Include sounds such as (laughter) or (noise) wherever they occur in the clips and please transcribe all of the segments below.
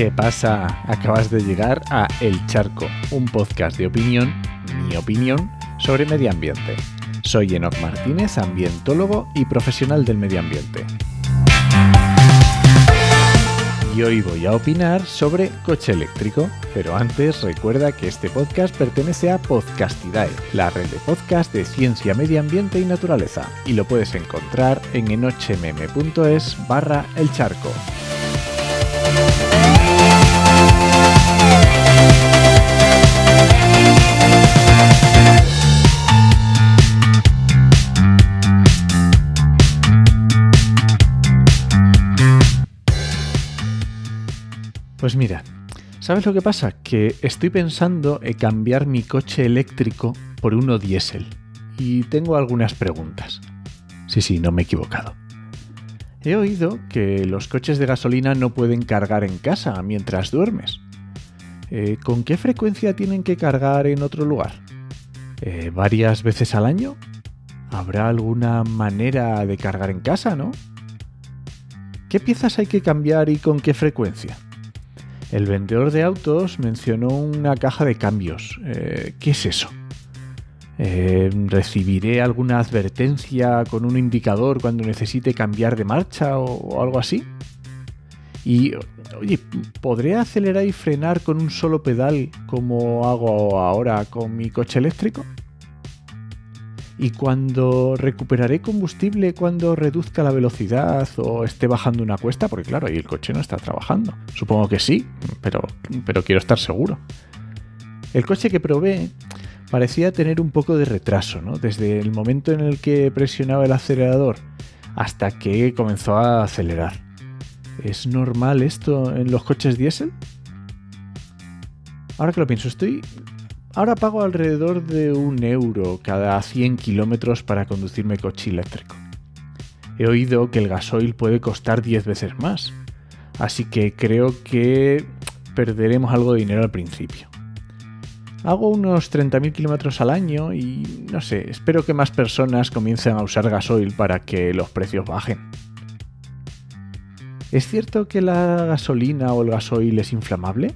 ¿Qué pasa? Acabas de llegar a El Charco, un podcast de opinión, mi opinión, sobre medio ambiente. Soy Enoc Martínez, ambientólogo y profesional del medio ambiente. Y hoy voy a opinar sobre coche eléctrico, pero antes recuerda que este podcast pertenece a Podcastidae, la red de podcast de ciencia, medio ambiente y naturaleza, y lo puedes encontrar en enochmm.es barra el charco. Pues mira, ¿sabes lo que pasa? Que estoy pensando en cambiar mi coche eléctrico por uno diésel. Y tengo algunas preguntas. Sí, sí, no me he equivocado. He oído que los coches de gasolina no pueden cargar en casa mientras duermes. Eh, ¿Con qué frecuencia tienen que cargar en otro lugar? Eh, ¿Varias veces al año? ¿Habrá alguna manera de cargar en casa, no? ¿Qué piezas hay que cambiar y con qué frecuencia? El vendedor de autos mencionó una caja de cambios. Eh, ¿Qué es eso? Eh, ¿Recibiré alguna advertencia con un indicador cuando necesite cambiar de marcha o, algo así? Y, oye, ¿podré acelerar y frenar con un solo pedal como hago ahora con mi coche eléctrico? Y cuando recuperaré combustible cuando reduzca la velocidad o esté bajando una cuesta, porque claro, ahí el coche no está trabajando. Supongo que sí, pero, pero quiero estar seguro. El coche que probé parecía tener un poco de retraso, ¿no? Desde el momento en el que presionaba el acelerador hasta que comenzó a acelerar. ¿Es normal esto en los coches diésel? Ahora que lo pienso, estoy Ahora pago alrededor de un euro cada 100 kilómetros para conducirme coche eléctrico. He oído que el gasoil puede costar 10 veces más, así que creo que perderemos algo de dinero al principio. Hago unos 30.000 kilómetros al año y no sé, espero que más personas comiencen a usar gasoil para que los precios bajen. ¿Es cierto que la gasolina o el gasoil es inflamable?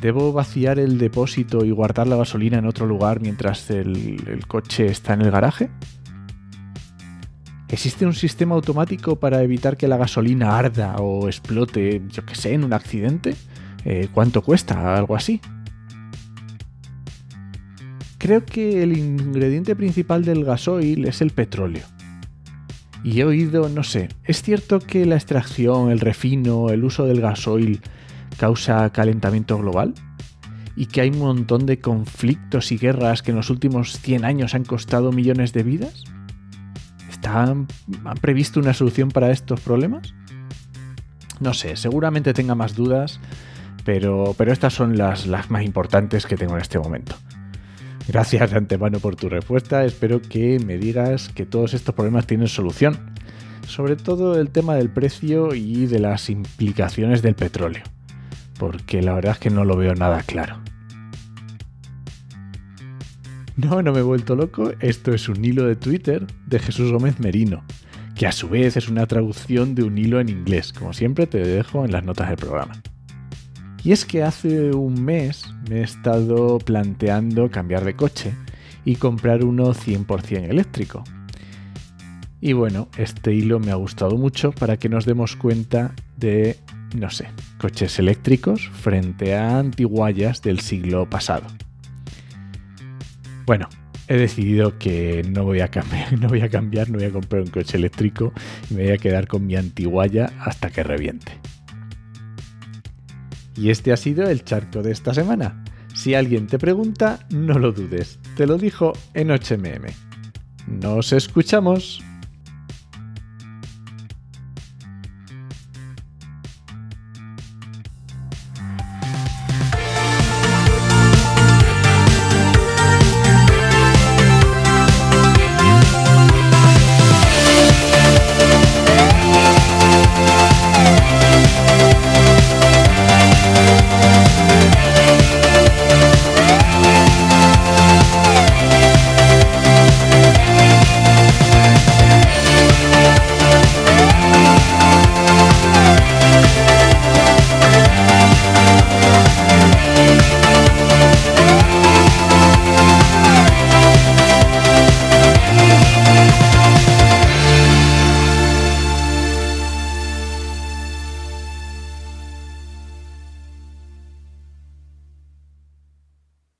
¿Debo vaciar el depósito y guardar la gasolina en otro lugar mientras el, coche está en el garaje? ¿Existe un sistema automático para evitar que la gasolina arda o explote, yo que sé, en un accidente? Eh, ¿Cuánto cuesta? Algo así. Creo que el ingrediente principal del gasoil es el petróleo. Y he oído, no sé, ¿es cierto que la extracción, el refino, el uso del gasoil causa calentamiento global y que hay un montón de conflictos y guerras que en los últimos 100 años han costado millones de vidas? ¿Han previsto una solución para estos problemas? No sé, seguramente tenga más dudas, pero, pero estas son las, las más importantes que tengo en este momento. Gracias de antemano por tu respuesta, espero que me digas que todos estos problemas tienen solución, sobre todo el tema del precio y de las implicaciones del petróleo porque la verdad es que no lo veo nada claro. No, no me he vuelto loco, esto es un hilo de Twitter de Jesús Gómez Merino, que a su vez es una traducción de un hilo en inglés, como siempre te dejo en las notas del programa. Y es que hace un mes me he estado planteando cambiar de coche y comprar uno 100% eléctrico. Y bueno, este hilo me ha gustado mucho para que nos demos cuenta de no sé, coches eléctricos frente a antiguallas del siglo pasado. Bueno, he decidido que no voy a cambiar, (laughs) no voy a cambiar, no voy a comprar un coche eléctrico y me voy a quedar con mi antigualla hasta que reviente. Y este ha sido el charco de esta semana. Si alguien te pregunta, no lo dudes, te lo dijo en HMM. Nos escuchamos.